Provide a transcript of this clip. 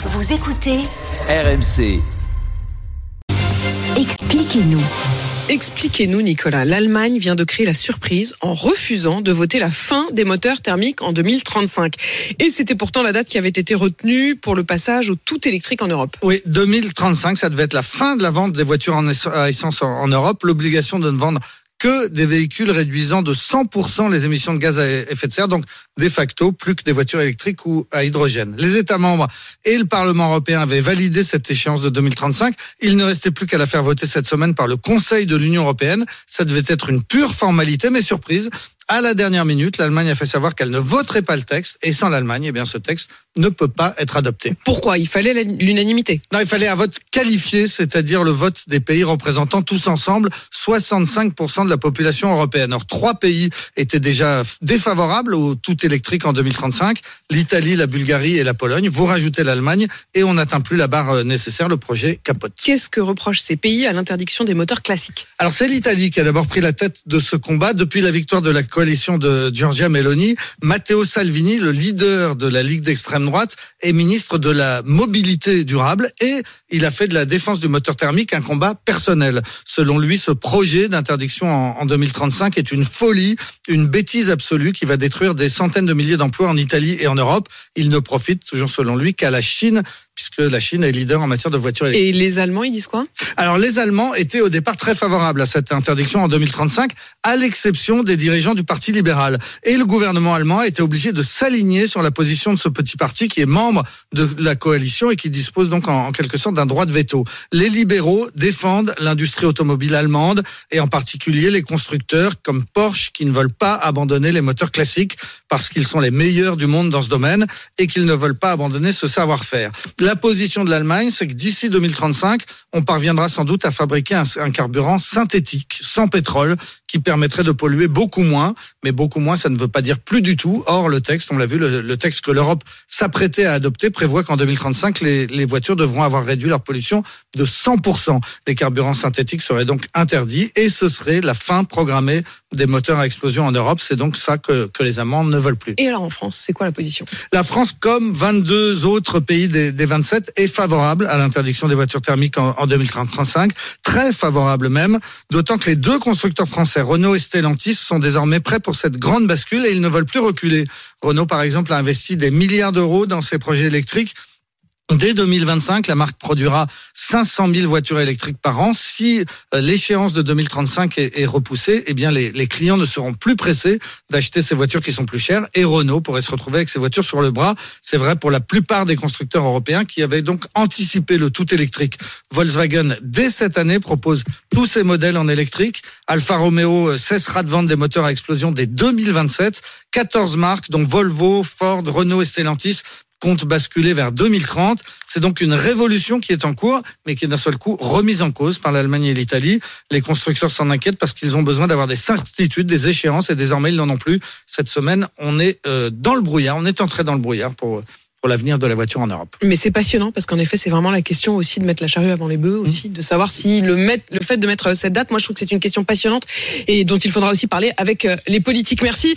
Vous écoutez RMC. Expliquez-nous. Expliquez-nous, Nicolas. L'Allemagne vient de créer la surprise en refusant de voter la fin des moteurs thermiques en 2035. Et c'était pourtant la date qui avait été retenue pour le passage au tout électrique en Europe. Oui, 2035, ça devait être la fin de la vente des voitures à essence en, en Europe. L'obligation de ne vendre que des véhicules réduisant de 100% les émissions de gaz à effet de serre, donc de facto plus que des voitures électriques ou à hydrogène. Les États membres et le Parlement européen avaient validé cette échéance de 2035. Il ne restait plus qu'à la faire voter cette semaine par le Conseil de l'Union européenne. Ça devait être une pure formalité, mais surprise. À la dernière minute, l'Allemagne a fait savoir qu'elle ne voterait pas le texte, et sans l'Allemagne, eh bien, ce texte ne peut pas être adopté. Pourquoi? Il fallait la- l'unanimité. Non, il fallait un vote qualifié, c'est-à-dire le vote des pays représentant tous ensemble 65% de la population européenne. Or, trois pays étaient déjà défavorables au tout électrique en 2035, l'Italie, la Bulgarie et la Pologne. Vous rajoutez l'Allemagne et on n'atteint plus la barre euh, nécessaire, le projet capote. Qu'est-ce que reprochent ces pays à l'interdiction des moteurs classiques? Alors c'est l'Italie qui a d'abord pris la tête de ce combat depuis la victoire de la coalition de Giorgia Meloni. Matteo Salvini, le leader de la Ligue d'extrême droite, est ministre de la mobilité durable et il a fait de la défense du moteur thermique un combat personnel. Selon lui, ce projet d'interdiction en, en 2035 est une folie, une bêtise absolue qui va détruire des centaines de milliers d'emplois en Italie et en Europe. Il ne profite, toujours selon lui, qu'à la Chine puisque la Chine est leader en matière de voitures électriques. Et les Allemands, ils disent quoi? Alors les Allemands étaient au départ très favorables à cette interdiction en 2035, à l'exception des dirigeants du Parti libéral. Et le gouvernement allemand a été obligé de s'aligner sur la position de ce petit parti qui est membre de la coalition et qui dispose donc en, en quelque sorte d'un droit de veto. Les libéraux défendent l'industrie automobile allemande et en particulier les constructeurs comme Porsche qui ne veulent pas abandonner les moteurs classiques parce qu'ils sont les meilleurs du monde dans ce domaine et qu'ils ne veulent pas abandonner ce savoir-faire. La position de l'Allemagne, c'est que d'ici 2035, on parviendra sans doute à fabriquer un, carburant synthétique, sans pétrole, qui permettrait de polluer beaucoup moins. Mais beaucoup moins, ça ne veut pas dire plus du tout. Or, le texte, on l'a vu, le, le texte que l'Europe s'apprêtait à adopter prévoit qu'en 2035, les, les voitures devront avoir réduit leur pollution de 100%. Les carburants synthétiques seraient donc interdits et ce serait la fin programmée des moteurs à explosion en Europe. C'est donc ça que, que les Allemands ne veulent plus. Et alors en France, c'est quoi la position? La France, comme 22 autres pays des, des 27, est favorable à l'interdiction des voitures thermiques en, en 2035, très favorable même, d'autant que les deux constructeurs français, Renault et Stellantis, sont désormais prêts pour cette grande bascule et ils ne veulent plus reculer. Renault, par exemple, a investi des milliards d'euros dans ses projets électriques. Dès 2025, la marque produira 500 000 voitures électriques par an. Si euh, l'échéance de 2035 est, repoussée, eh bien les, clients ne seront plus pressés d'acheter ces voitures qui sont plus chères. Et Renault pourrait se retrouver avec ces voitures sur le bras. C'est vrai pour la plupart des constructeurs européens qui avaient donc anticipé le tout électrique. Volkswagen, dès cette année, propose tous ses modèles en électrique. Alfa Romeo cessera de vendre des moteurs à explosion dès 2027. 14 marques, dont Volvo, Ford, Renault et Stellantis, compte basculer vers 2030. C'est donc une révolution qui est en cours, mais qui est d'un seul coup remise en cause par l'Allemagne et l'Italie. Les constructeurs s'en inquiètent parce qu'ils ont besoin d'avoir des certitudes, des échéances, et désormais ils n'en ont plus. Cette semaine, on est euh, dans le brouillard, on est entré dans le brouillard pour pour l'avenir de la voiture en Europe. Mais c'est passionnant parce qu'en effet, c'est vraiment la question aussi de mettre la charrue avant les bœufs, aussi de savoir si le, met, le fait de mettre cette date, moi je trouve que c'est une question passionnante et dont il faudra aussi parler avec les politiques. Merci.